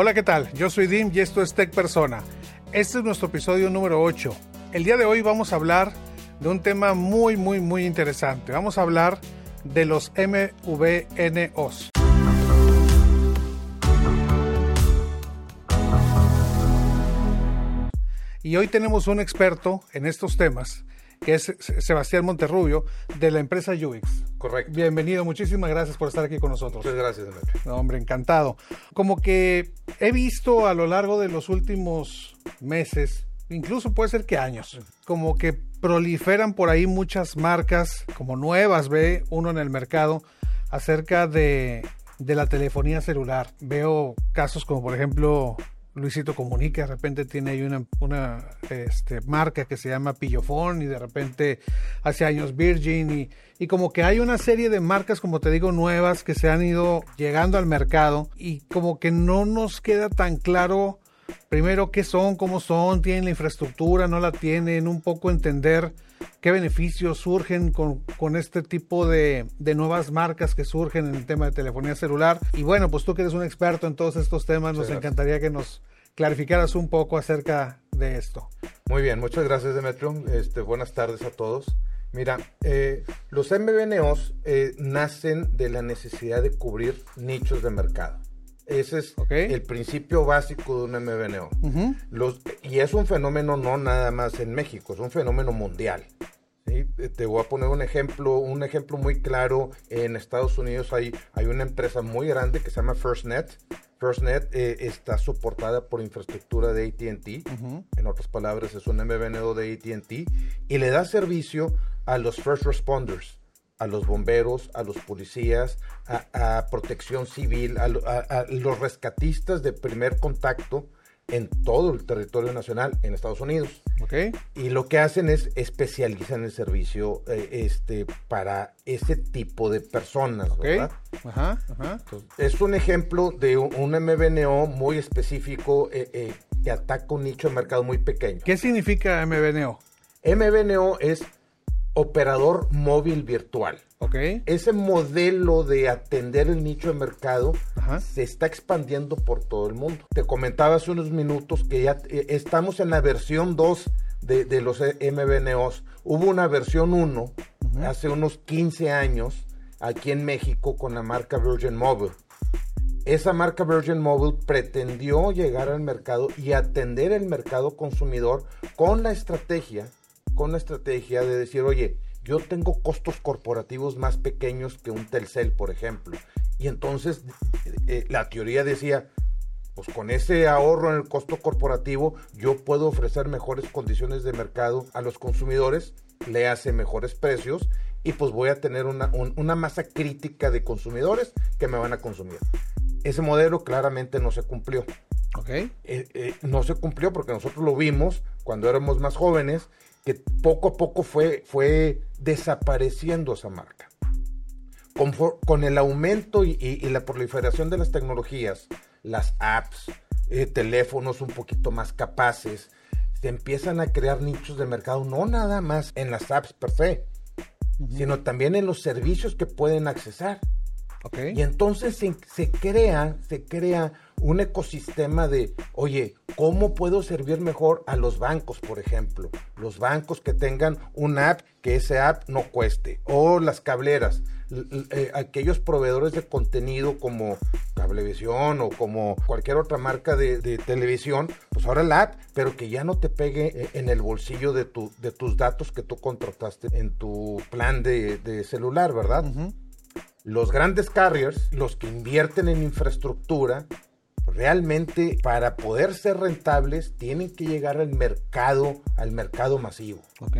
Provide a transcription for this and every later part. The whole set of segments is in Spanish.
Hola, ¿qué tal? Yo soy Dim y esto es Tech Persona. Este es nuestro episodio número 8. El día de hoy vamos a hablar de un tema muy, muy, muy interesante. Vamos a hablar de los MVNOs. Y hoy tenemos un experto en estos temas, que es Sebastián Monterrubio, de la empresa UX. Correcto. Bienvenido, muchísimas gracias por estar aquí con nosotros. Muchas gracias. No, hombre, encantado. Como que he visto a lo largo de los últimos meses, incluso puede ser que años, como que proliferan por ahí muchas marcas como nuevas, ve uno en el mercado, acerca de, de la telefonía celular. Veo casos como por ejemplo Luisito Comunica, de repente tiene ahí una, una este, marca que se llama Pillofón y de repente hace años Virgin y, y como que hay una serie de marcas, como te digo, nuevas que se han ido llegando al mercado y como que no nos queda tan claro primero qué son, cómo son, tienen la infraestructura, no la tienen, un poco entender qué beneficios surgen con, con este tipo de, de, nuevas marcas que surgen en el tema de telefonía celular. Y bueno, pues tú que eres un experto en todos estos temas, nos encantaría que nos clarificaras un poco acerca de esto. Muy bien, muchas gracias Demetrio. Este, buenas tardes a todos. Mira, eh, los MVNOs eh, nacen de la necesidad de cubrir nichos de mercado. Ese es okay. el principio básico de un MVNO. Uh -huh. Los, y es un fenómeno no nada más en México, es un fenómeno mundial. ¿sí? Te voy a poner un ejemplo, un ejemplo muy claro. En Estados Unidos hay, hay una empresa muy grande que se llama FirstNet. FirstNet eh, está soportada por infraestructura de ATT. Uh -huh. En otras palabras, es un MVNO de ATT. Y le da servicio a los first responders a los bomberos, a los policías, a, a protección civil, a, a, a, los rescatistas de primer contacto en todo el territorio nacional en Estados Unidos. Okay. Y lo que hacen es especializan el servicio eh, este, para ese tipo de personas. Okay. ¿verdad? Ajá, ajá. Entonces, es un ejemplo de un, MVNO muy específico eh, eh, que ataca un nicho de mercado muy pequeño. ¿Qué significa MVNO? MVNO es operador móvil virtual. Okay. Ese modelo de atender el nicho de mercado Ajá. se está expandiendo por todo el mundo. Te comentaba hace unos minutos que ya eh, estamos en la versión 2 de, de, los MVNOs. Hubo una versión 1 uh -huh. hace unos 15 años aquí en México con la marca Virgin Mobile. Esa marca Virgin Mobile pretendió llegar al mercado y atender el mercado consumidor con la estrategia con la estrategia de decir, oye, yo tengo costos corporativos más pequeños que un Telcel, por ejemplo. Y entonces eh, la teoría decía, pues con ese ahorro en el costo corporativo, yo puedo ofrecer mejores condiciones de mercado a los consumidores, le hace mejores precios y pues voy a tener una, un, una masa crítica de consumidores que me van a consumir. Ese modelo claramente no se cumplió. Okay. Eh, eh, no se cumplió porque nosotros lo vimos cuando éramos más jóvenes que poco a poco fue, fue desapareciendo esa marca. Con, con el aumento y, y, y, la proliferación de las tecnologías, las apps, eh, teléfonos un poquito más capaces, se empiezan a crear nichos de mercado, no nada más en las apps per se, uh -huh. sino también en los servicios que pueden accesar. Okay. Y entonces se, se, crea, se crea un ecosistema de, oye, ¿cómo puedo servir mejor a los bancos, por ejemplo? Los bancos que tengan una app que ese app no cueste. O las cableras, eh, aquellos proveedores de contenido como Cablevisión o como cualquier otra marca de, de, televisión, pues ahora la app, pero que ya no te pegue eh, en el bolsillo de, tu, de tus datos que tú contrataste en tu plan de, de celular, ¿verdad? Uh -huh los grandes carriers, los que invierten en infraestructura, realmente para poder ser rentables tienen que llegar al mercado, al mercado masivo. Ok.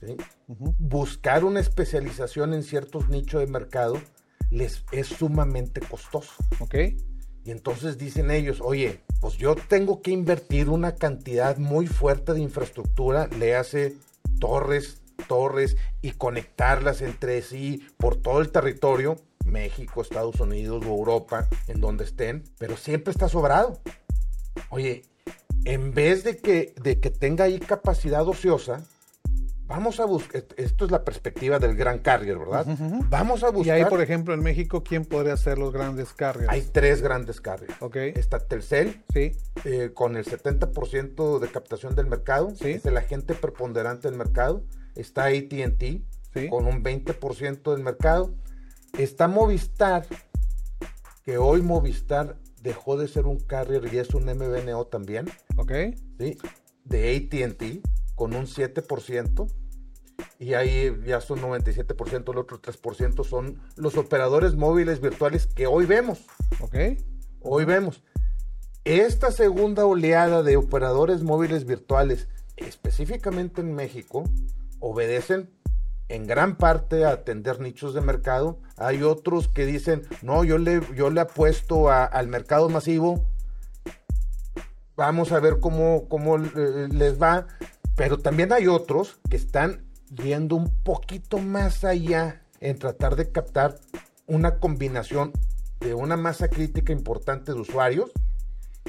¿sí? Uh -huh. Buscar una especialización en ciertos nichos de mercado les es sumamente costoso. Ok. Y entonces dicen ellos, oye, pues yo tengo que invertir una cantidad muy fuerte de infraestructura, le hace torres, torres y conectarlas entre sí por todo el territorio, México, Estados Unidos o Europa, en donde estén, pero siempre está sobrado. Oye, en vez de que, de que tenga ahí capacidad ociosa, Vamos a buscar, esto es la perspectiva del gran carrier, ¿verdad? Vamos a buscar. Y ahí, por ejemplo, en México, ¿quién podría ser los grandes carriers? Hay tres grandes carriers. Ok. Está Telcel, sí. Eh, con el 70% de captación del mercado, sí. es el agente preponderante del mercado. Está ATT, sí. con un 20% del mercado. Está Movistar, que hoy Movistar dejó de ser un carrier y es un MVNO también. Ok. Sí. De ATT con un 7%, y ahí ya son 97%, el otro 3% son los operadores móviles virtuales que hoy vemos. Ok. Hoy vemos. Esta segunda oleada de operadores móviles virtuales, específicamente en México, obedecen en gran parte atender nichos de mercado. Hay otros que dicen, no, yo le, yo le apuesto a, al mercado masivo. Vamos a ver cómo, cómo les va. Pero también hay otros que están yendo un poquito más allá en tratar de captar una combinación de una masa crítica importante de usuarios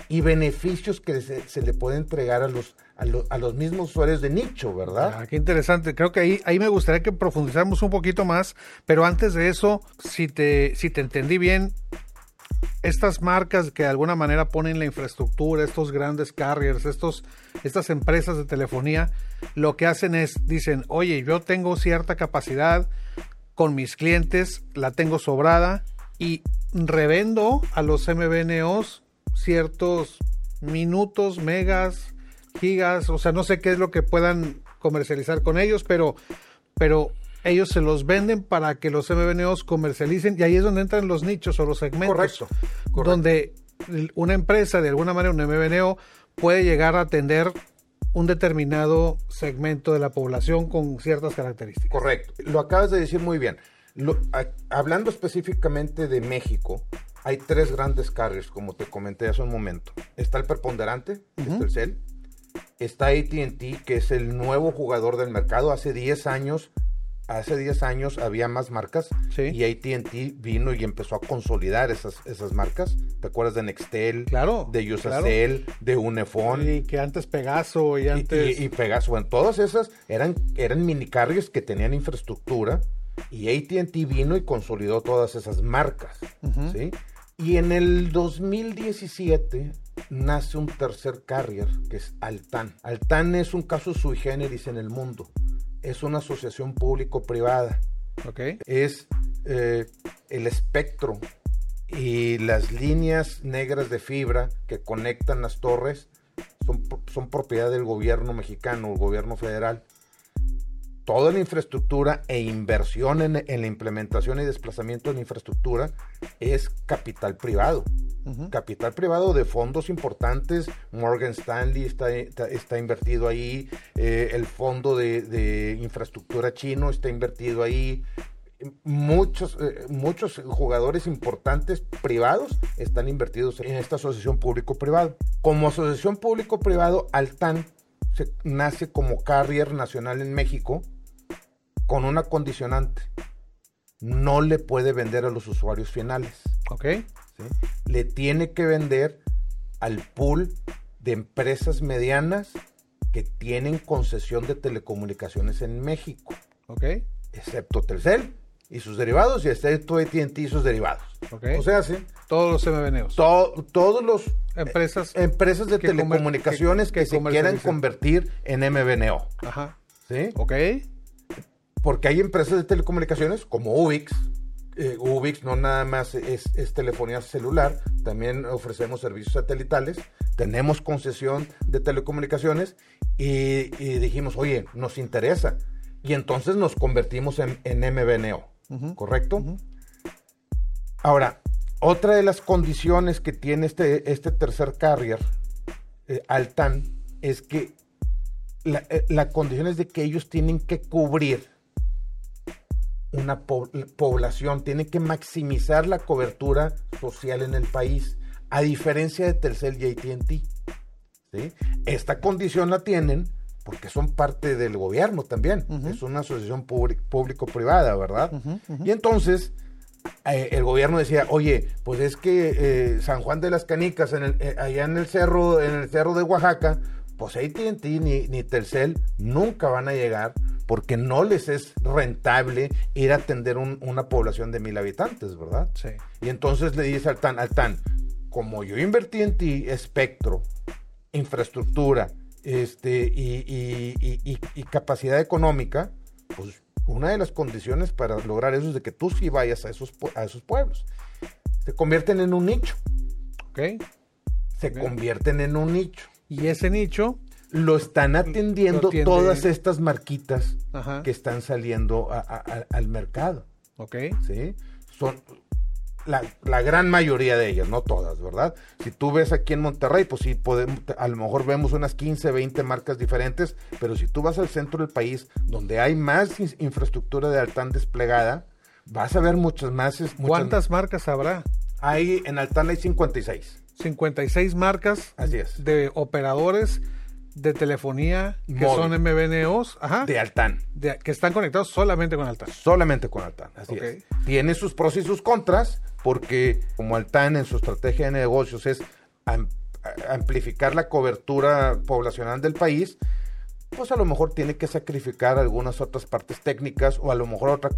y beneficios que se, se le puede entregar a los, a, lo, a, los mismos usuarios de nicho, ¿verdad? Ah, qué interesante. Creo que ahí, ahí me gustaría que profundizáramos un poquito más, pero antes de eso, si te, si te entendí bien, estas marcas que de alguna manera ponen la infraestructura, estos grandes carriers, estos, estas empresas de telefonía, lo que hacen es, dicen, oye, yo tengo cierta capacidad con mis clientes, la tengo sobrada y revendo a los MVNOs ciertos minutos, megas, gigas, o sea, no sé qué es lo que puedan comercializar con ellos, pero, pero ellos se los venden para que los MVNOs comercialicen y ahí es donde entran los nichos o los segmentos. Correcto. correcto. Donde una empresa, de alguna manera, un MVNO, puede llegar a atender un determinado segmento de la población con ciertas características. Correcto. Lo acabas de decir muy bien. Lo, a, hablando específicamente de México, hay tres grandes carriers, como te comenté hace un momento. Está el preponderante, uh -huh. está el CEL. Está ATT, que es el nuevo jugador del mercado. Hace 10 años hace 10 años había más marcas sí. y ATT vino y empezó a consolidar esas, esas marcas. ¿Te acuerdas de Nextel? Claro. De Usacell, claro. de Unifón. Y que antes Pegaso y antes. Y, y, y Pegaso. Bueno, todas esas eran, eran minicarriers que tenían infraestructura y ATT vino y consolidó todas esas marcas. Uh -huh. ¿sí? Y en el 2017 nace un tercer carrier que es Altan. Altan es un caso sui generis en el mundo es una asociación público-privada. Okay. Es eh, el espectro y las líneas negras de fibra que conectan las torres son, son propiedad del gobierno mexicano, el gobierno federal. Toda la infraestructura e inversión en, en la implementación y desplazamiento de la infraestructura es capital privado. Uh -huh. Capital privado de fondos importantes, Morgan Stanley está, está, está invertido ahí, eh, el fondo de, de, infraestructura chino está invertido ahí, muchos, eh, muchos jugadores importantes privados están invertidos en esta asociación público-privado. Como asociación público-privado, Altan se, nace como carrier nacional en México con una condicionante. No le puede vender a los usuarios finales. Ok. ¿sí? Le tiene que vender al pool de empresas medianas que tienen concesión de telecomunicaciones en México. Ok. Excepto Telcel y sus derivados y excepto AT&T y sus derivados. Okay. O sea, sí. Todos los MVNOs. To, todos los empresas, eh, empresas de que telecomunicaciones que, que, que, se quieran convertir en MVNO. Ajá. ¿Sí? Ok. Porque hay empresas de telecomunicaciones como Ubix. Eh, Ubix no nada más es, es, telefonía celular, también ofrecemos servicios satelitales, tenemos concesión de telecomunicaciones y, y dijimos, oye, nos interesa. Y entonces nos convertimos en, en uh -huh. ¿correcto? Uh -huh. Ahora, otra de las condiciones que tiene este, este tercer carrier, eh, Altan, es que la, eh, la, condición es de que ellos tienen que cubrir una po población, tienen que maximizar la cobertura social en el país, a diferencia de Telcel y AT&T. ¿sí? Esta condición la tienen porque son parte del gobierno también, uh -huh. es una asociación público-privada, ¿verdad? Uh -huh, uh -huh. Y entonces eh, el gobierno decía, oye, pues es que eh, San Juan de las Canicas, en el, eh, allá en el cerro, en el cerro de Oaxaca, pues AT&T ni, ni Telcel nunca van a llegar porque no les es rentable ir a atender una población de mil habitantes, ¿verdad? Sí. Y entonces le dice al TAN, al TAN, como yo invertí en ti espectro, infraestructura este, y, capacidad económica, pues una de las condiciones para lograr eso es de que tú sí vayas a esos, a esos pueblos. Se convierten en un nicho. Ok. Se convierten en un nicho. Y ese nicho lo están atendiendo todas estas marquitas que están saliendo al mercado. Ok. ¿Sí? Son la, gran mayoría de ellas, no todas, ¿verdad? Si tú ves aquí en Monterrey, pues sí, podemos, a lo mejor vemos unas 15, 20 marcas diferentes, pero si tú vas al centro del país, donde hay más infraestructura de Altán desplegada, vas a ver muchas más. ¿Cuántas marcas habrá? Hay, en Altán hay 56. 56 marcas Así es. de operadores de telefonía que son MVNOs de Altán. que están conectados solamente con Altán. Solamente con Altán, así es. Tiene sus pros y sus contras, porque como Altán en su estrategia de negocios es amplificar la cobertura poblacional del país, pues a lo mejor tiene que sacrificar algunas otras partes técnicas o a lo mejor otra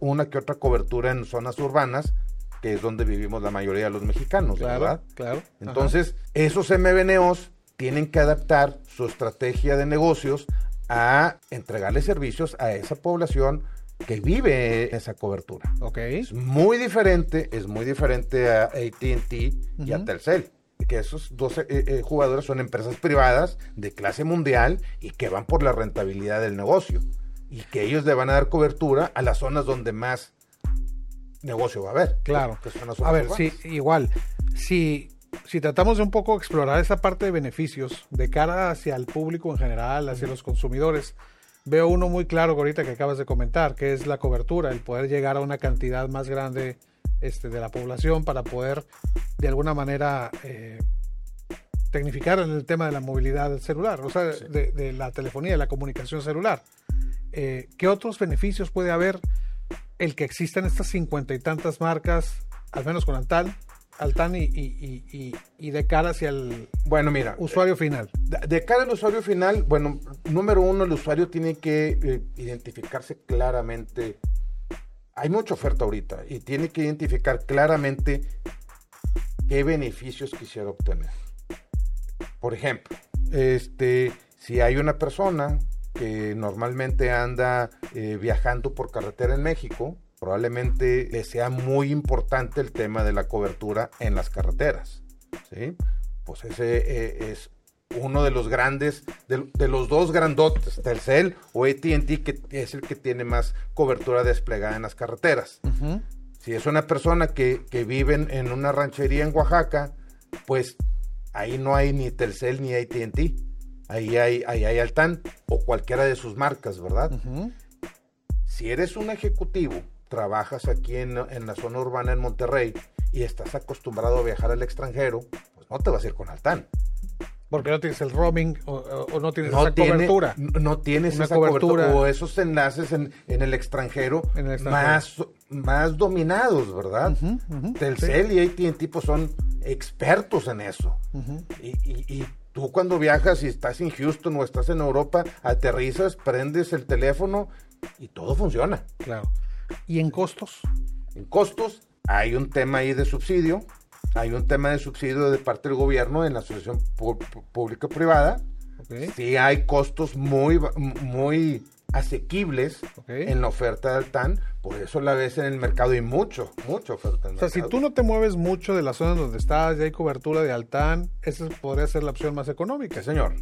una que otra cobertura en zonas urbanas, que es donde vivimos la mayoría de los mexicanos, ¿verdad? Claro. Entonces, esos MVNOs tienen que adaptar su estrategia de negocios a entregarle servicios a esa población que vive esa cobertura. Ok. Es muy diferente, es muy diferente a ATT y a Telcel. Que esos dos eh, eh, jugadores son empresas privadas de clase mundial y que van por la rentabilidad del negocio. Y que ellos le van a dar cobertura a las zonas donde más negocio va a haber. Claro. a ver, sí, igual. Si si tratamos de un poco explorar esa parte de beneficios de cara hacia el público en general, hacia los consumidores, veo uno muy claro ahorita que acabas de comentar, que es la cobertura, el poder llegar a una cantidad más grande este, de la población para poder de alguna manera eh, tecnificar en el tema de la movilidad del celular, o sea, de, la telefonía, de la comunicación celular. Eh, ¿Qué otros beneficios puede haber el que existan estas cincuenta y tantas marcas, al menos con Antal, Altán y, y, y, de cara hacia el bueno, mira, usuario final? De, cara al usuario final, bueno, número uno, el usuario tiene que eh, identificarse claramente. Hay mucha oferta ahorita y tiene que identificar claramente qué beneficios quisiera obtener. Por ejemplo, este, si hay una persona que normalmente anda eh, viajando por carretera en México, probablemente le sea muy importante el tema de la cobertura en las carreteras. ¿sí? Pues ese eh, es uno de los grandes, de, los dos grandotes, Telcel o ATT, que es el que tiene más cobertura desplegada en las carreteras. Si es una persona que, vive en, una ranchería en Oaxaca, pues ahí no hay ni Telcel ni ATT. Ahí hay, ahí hay Altan o cualquiera de sus marcas, ¿verdad? Si eres un ejecutivo trabajas aquí en, la zona urbana en Monterrey y estás acostumbrado a viajar al extranjero, pues no te vas a ir con Altán. Porque no tienes el roaming o, no tienes esa cobertura. No tienes esa cobertura. O esos enlaces en, el extranjero, Más, más dominados, ¿verdad? Telcel y AT&T pues, son expertos en eso. y, tú cuando viajas y estás en Houston o estás en Europa, aterrizas, prendes el teléfono y todo funciona. Claro. ¿Y en costos? En costos hay un tema ahí de subsidio, hay un tema de subsidio de parte del gobierno en la asociación público-privada. Sí hay costos muy, muy asequibles en la oferta del TAN, por eso la ves en el mercado y mucho, mucha oferta. o sea, si tú no te mueves mucho de la zona donde estás y hay cobertura de Altán, esa podría ser la opción más económica. señor.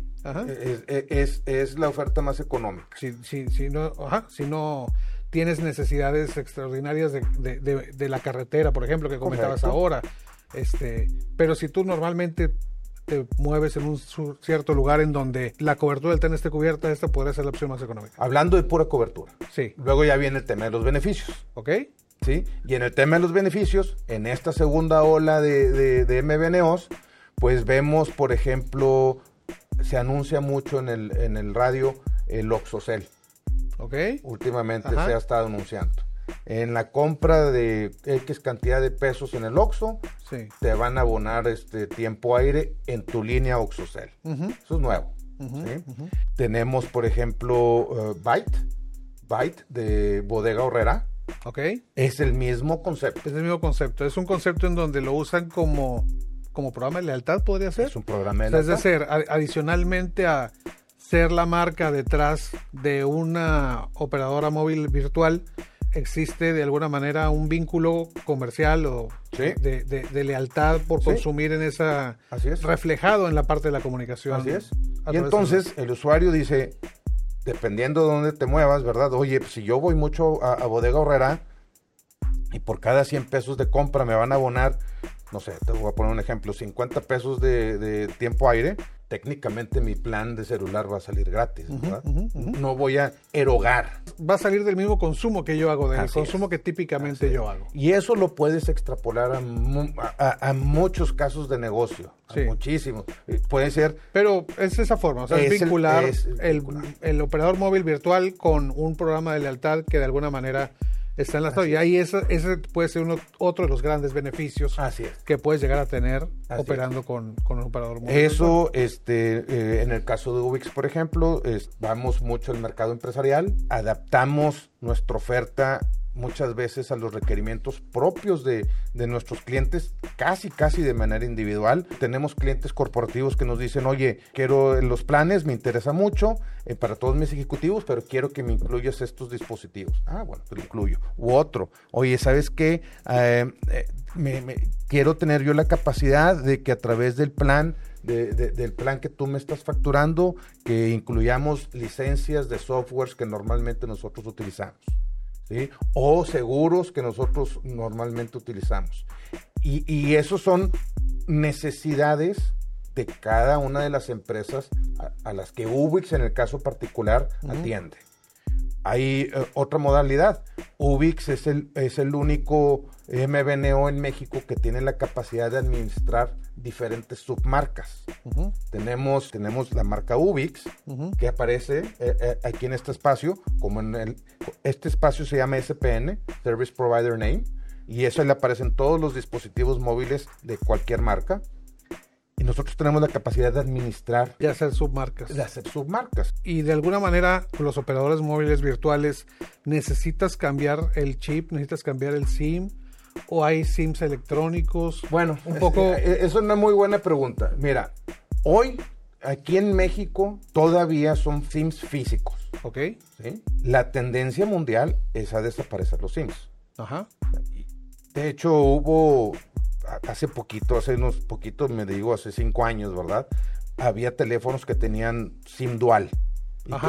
Es, es, la oferta más económica. Si, si, si, no, ajá, si no tienes necesidades extraordinarias de, la carretera, por ejemplo, que comentabas ahora. Este, pero si tú normalmente te mueves en un cierto lugar en donde la cobertura del TEN esté cubierta, esta podría ser la opción más económica. Hablando de pura cobertura. Sí. Luego ya viene el tema de los beneficios. ¿Ok? Sí. Y en el tema de los beneficios, en esta segunda ola de, de, MVNOs, pues vemos, por ejemplo, se anuncia mucho en el, en el radio el Oxocel. Últimamente se ha estado anunciando. En la compra de X cantidad de pesos en el Oxxo, te van a abonar este tiempo aire en tu línea Oxocel. Eso es nuevo. Tenemos, por ejemplo, uh, Byte, Byte de Bodega Horrera. Ok. Es el mismo concepto. Es el mismo concepto. Es un concepto en donde lo usan como, como programa de lealtad, podría ser. Es un programa de lealtad. Es decir, adicionalmente a ser la marca detrás de una operadora móvil virtual, existe de alguna manera un vínculo comercial o de, lealtad por consumir en esa reflejado en la parte de la comunicación. Así es. Y entonces el usuario dice, dependiendo de dónde te muevas, ¿verdad? Oye, pues, si yo voy mucho a, Bodega Horrera y por cada 100 pesos de compra me van a abonar, no sé, te voy a poner un ejemplo, 50 pesos de, de tiempo aire, técnicamente mi plan de celular va a salir gratis, ¿verdad? No voy a erogar. Va a salir del mismo consumo que yo hago, del consumo que típicamente yo hago. Y eso lo puedes extrapolar a, muchos casos de negocio, muchísimos. Puede ser... Pero es esa forma, o sea, es, vincular, el, el operador móvil virtual con un programa de lealtad que de alguna manera está enlazado. Y ahí ese, ese puede ser uno, otro de los grandes beneficios que puedes llegar a tener operando con, con, un operador móvil. Eso, este, eh, en el caso de Ubix, por ejemplo, vamos mucho al mercado empresarial, adaptamos nuestra oferta muchas veces a los requerimientos propios de, nuestros clientes, casi, casi de manera individual. Tenemos clientes corporativos que nos dicen, oye, quiero los planes, me interesa mucho eh, para todos mis ejecutivos, pero quiero que me incluyas estos dispositivos. Ah, bueno, te lo incluyo. U otro, oye, ¿sabes qué? Eh, eh, quiero tener yo la capacidad de que a través del plan del plan que tú me estás facturando, que incluyamos licencias de softwares que normalmente nosotros utilizamos o seguros que nosotros normalmente utilizamos. Y, y esos son necesidades de cada una de las empresas a, las que Ubix en el caso particular atiende. Hay eh, otra modalidad. Ubix es el, es el único MBNO en México que tiene la capacidad de administrar diferentes submarcas. tenemos, tenemos la marca Ubix que aparece eh, eh, aquí en este espacio, como en el, este espacio se llama SPN, Service Provider Name, y eso le aparece en todos los dispositivos móviles de cualquier marca. Y nosotros tenemos la capacidad de administrar. De hacer submarcas. De hacer submarcas. Y de alguna manera, los operadores móviles virtuales, necesitas cambiar el chip, necesitas cambiar el SIM, o hay SIMs electrónicos. Bueno, un poco. Eh, es una muy buena pregunta. Mira, hoy aquí en México todavía son SIMs físicos. Ok. ¿sí? La tendencia mundial es a desaparecer los SIMs. Ajá. De hecho, hubo hace poquito, hace unos poquitos, me digo, hace cinco años, ¿verdad? Había teléfonos que tenían SIM dual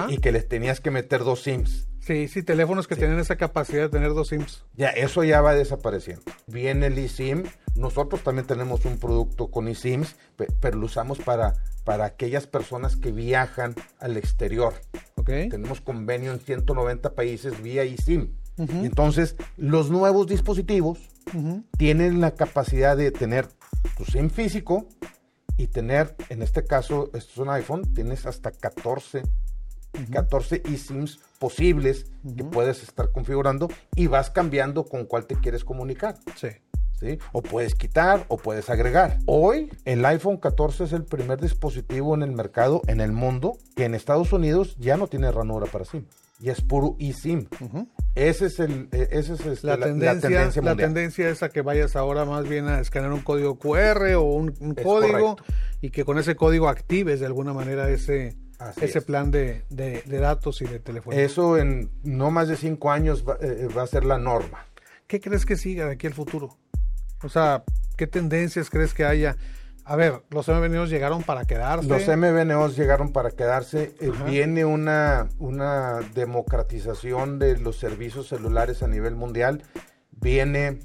y, que, les tenías que meter dos SIMs. Sí, sí, teléfonos que tienen esa capacidad de tener dos SIMs. Ya, eso ya va desapareciendo. Viene el eSIM. Nosotros también tenemos un producto con eSIMs, pero lo usamos para, para aquellas personas que viajan al exterior. Okay. Tenemos convenio en 190 países vía eSIM. Entonces, los nuevos dispositivos tienen la capacidad de tener tu SIM físico y tener, en este caso, esto es un iPhone, tienes hasta 14, 14 eSIMs posibles que puedes estar configurando y vas cambiando con cuál te quieres comunicar. Sí. ¿Sí? O puedes quitar o puedes agregar. Hoy el iPhone 14 es el primer dispositivo en el mercado, en el mundo, que en Estados Unidos ya no tiene ranura para SIM. Y es puro eSIM. Ese es el, e, ese es este, la, tendencia, la, tendencia es a que vayas ahora más bien a escanear un código QR o un, código y que con ese código actives de alguna manera ese, ese plan de, datos y de teléfono. Eso en no más de cinco años eh, va, a ser la norma. ¿Qué crees que siga de aquí al futuro? O sea, ¿qué tendencias crees que haya? A ver, los MVNOs llegaron para quedarse. Los MVNOs llegaron para quedarse. Eh, viene una, una democratización de los servicios celulares a nivel mundial. Viene,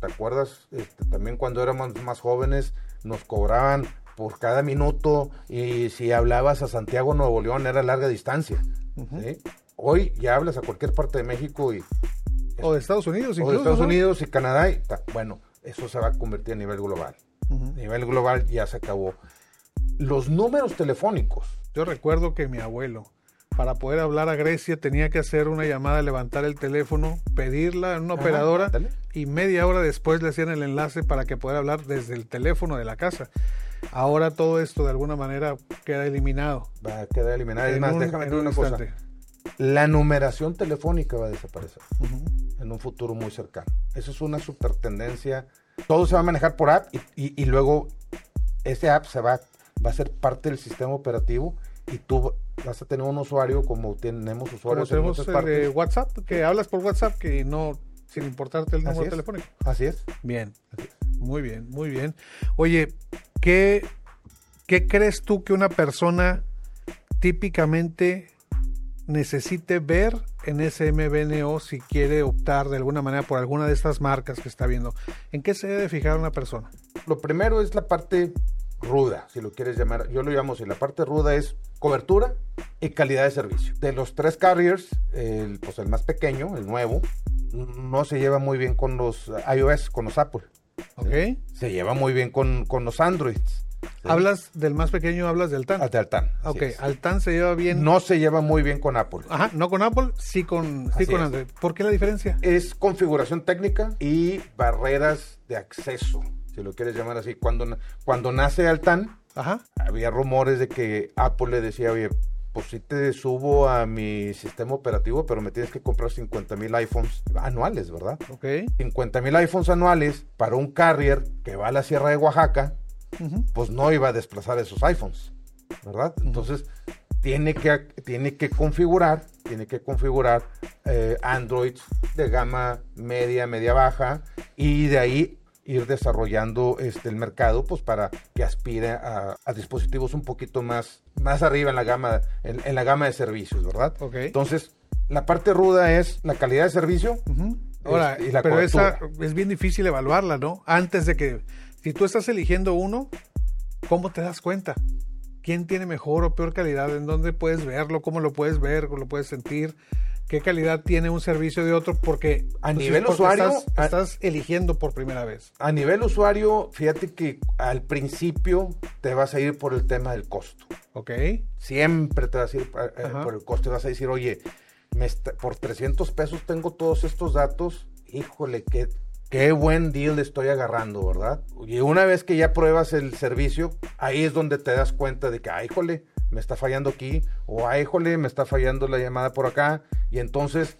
¿te acuerdas? Este, también cuando éramos más jóvenes nos cobraban por cada minuto y si hablabas a Santiago, Nuevo León, era larga distancia. Hoy ya hablas a cualquier parte de México y... O de Estados Unidos, incluso, O de Estados Unidos y Canadá. Y, bueno, eso se va a convertir a nivel global. A nivel global ya se acabó. Los números telefónicos. Yo recuerdo que mi abuelo, para poder hablar a Grecia, tenía que hacer una llamada, levantar el teléfono, pedirla en una operadora y media hora después le hacían el enlace para que pudiera hablar desde el teléfono de la casa. Ahora todo esto de alguna manera queda eliminado. Va a quedar eliminado. Es más, déjame decir una cosa. La numeración telefónica va a desaparecer en un futuro muy cercano. Eso es una super tendencia. Todo se va a manejar por app y, y, luego ese app se va, va a ser parte del sistema operativo y tú vas a tener un usuario como tenemos usuarios como tenemos en WhatsApp, que hablas por WhatsApp que no sin importarte el número telefónico. Así es. Bien. Muy bien, muy bien. Oye, ¿qué, ¿qué crees tú que una persona típicamente necesite ver en ese MBNO si quiere optar de alguna manera por alguna de estas marcas que está viendo? ¿En qué se debe fijar una persona? Lo primero es la parte ruda, si lo quieres llamar. Yo lo llamo así. La parte ruda es cobertura y calidad de servicio. De los tres carriers, el, pues el más pequeño, el nuevo, no se lleva muy bien con los iOS, con los Apple. Ok. Se lleva muy bien con, con los Androids. ¿Hablas del más pequeño hablas del TAN? Ah, del TAN. Ok, al TAN se lleva bien. No se lleva muy bien con Apple. Ajá, no con Apple, sí con, sí con Android. ¿Por qué la diferencia? Es configuración técnica y barreras de acceso, si lo quieres llamar así. Cuando, cuando nace Altan, Ajá. había rumores de que Apple le decía, oye, pues sí te subo a mi sistema operativo, pero me tienes que comprar 50 mil iPhones anuales, ¿verdad? Ok. 50 mil iPhones anuales para un carrier que va a la Sierra de Oaxaca, pues no iba a desplazar esos iPhones, ¿verdad? Entonces, tiene que, tiene que configurar, tiene que configurar eh, Android de gama media, media baja, y de ahí ir desarrollando este, el mercado pues para que aspire a, dispositivos un poquito más, más arriba en la gama, en, la gama de servicios, ¿verdad? Entonces, la parte ruda es la calidad de servicio. Ahora, y la pero esa es bien difícil evaluarla, ¿no? Antes de que, si tú estás eligiendo uno, ¿cómo te das cuenta? ¿Quién tiene mejor o peor calidad? ¿En dónde puedes verlo? ¿Cómo lo puedes ver? ¿Cómo lo puedes sentir? Qué calidad tiene un servicio de otro, porque a pues, nivel usuario estás, eligiendo por primera vez. A nivel usuario, fíjate que al principio te vas a ir por el tema del costo. Ok. Siempre te vas a ir eh, por el costo. Vas a decir, oye, por 300 pesos tengo todos estos datos. Híjole, qué, qué buen deal estoy agarrando, ¿verdad? Y una vez que ya pruebas el servicio, ahí es donde te das cuenta de que, ay, híjole, me está fallando aquí, o ay, híjole, me está fallando la llamada por acá, y entonces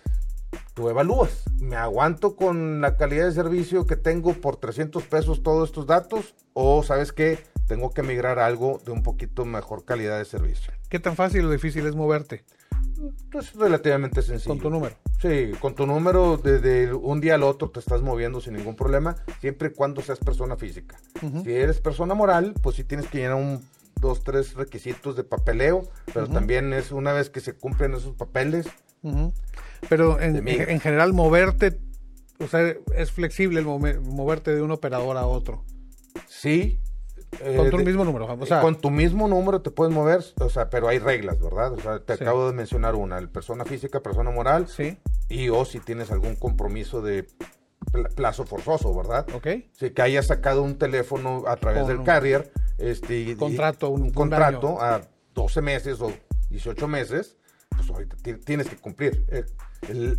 tú evalúas, ¿me aguanto con la calidad de servicio que tengo por 300 pesos todos estos datos? ¿O sabes qué? Tengo que migrar a algo de un poquito mejor calidad de servicio. ¿Qué tan fácil o difícil es moverte? Es relativamente sencillo. ¿Con tu número? Sí, con tu número desde un día al otro te estás moviendo sin ningún problema, siempre y cuando seas persona física. Si eres persona moral, pues sí tienes que llenar un dos, tres requisitos de papeleo, pero también es una vez que se cumplen esos papeles. Pero en, en, general moverte, o sea, es flexible el moverte de un operador a otro. Sí. con tu mismo número, o sea, con tu mismo número te puedes mover, o sea, pero hay reglas, ¿verdad? O sea, te acabo de mencionar una, el persona física, persona moral, sí. y o si tienes algún compromiso de plazo forzoso, ¿verdad? Ok. Si que hayas sacado un teléfono a través del carrier, este, contrato, un, contrato a 12 meses o 18 meses, pues ahorita tienes que cumplir. Eh,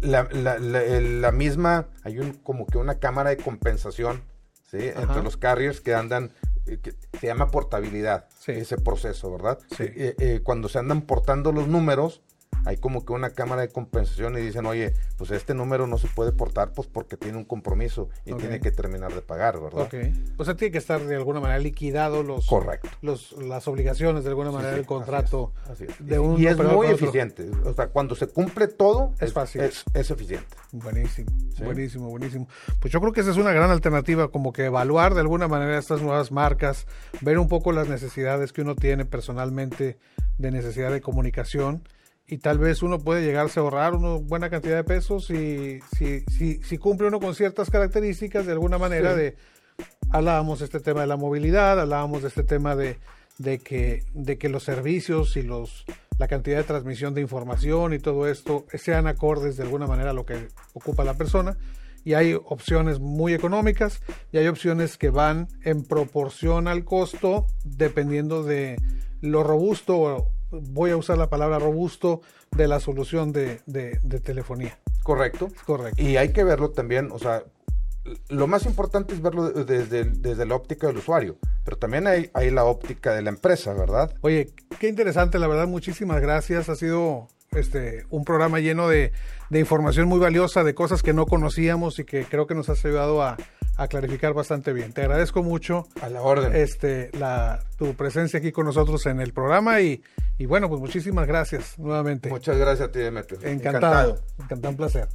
la, misma, hay un, como que una cámara de compensación ¿sí? entre los carriers que andan, eh, que se llama portabilidad, ese proceso, ¿verdad? Sí. Eh, cuando se andan portando los números, hay como que una cámara de compensación y dicen, oye, pues este número no se puede portar pues porque tiene un compromiso y tiene que terminar de pagar, ¿verdad? Ok. O sea, tiene que estar de alguna manera liquidado los, Correcto. los las obligaciones de alguna manera del contrato. Así es. De un y es muy eficiente. O sea, cuando se cumple todo, es, fácil. Es, eficiente. Buenísimo, buenísimo, buenísimo. Pues yo creo que esa es una gran alternativa, como que evaluar de alguna manera estas nuevas marcas, ver un poco las necesidades que uno tiene personalmente de necesidad de comunicación y tal vez uno puede llegarse a ahorrar una buena cantidad de pesos si, si, si, si cumple uno con ciertas características de alguna manera de hablábamos de este tema de la movilidad, hablábamos de este tema de, de, que, de que los servicios y los la cantidad de transmisión de información y todo esto sean acordes de alguna manera a lo que ocupa la persona. Y hay opciones muy económicas y hay opciones que van en proporción al costo dependiendo de lo robusto voy a usar la palabra robusto de la solución de, telefonía. Correcto. Correcto. Y hay que verlo también, o sea, lo más importante es verlo desde, desde la óptica del usuario, pero también hay, hay la óptica de la empresa, ¿verdad? Oye, qué interesante, la verdad, muchísimas gracias. Ha sido este, un programa lleno de, de información muy valiosa, de cosas que no conocíamos y que creo que nos has ayudado a, a clarificar bastante bien. Te agradezco mucho. A la orden. Este, la, tu presencia aquí con nosotros en el programa y, y bueno, pues muchísimas gracias nuevamente. Muchas gracias a ti, Demetrio. Encantado. Encantado, Encantado un placer.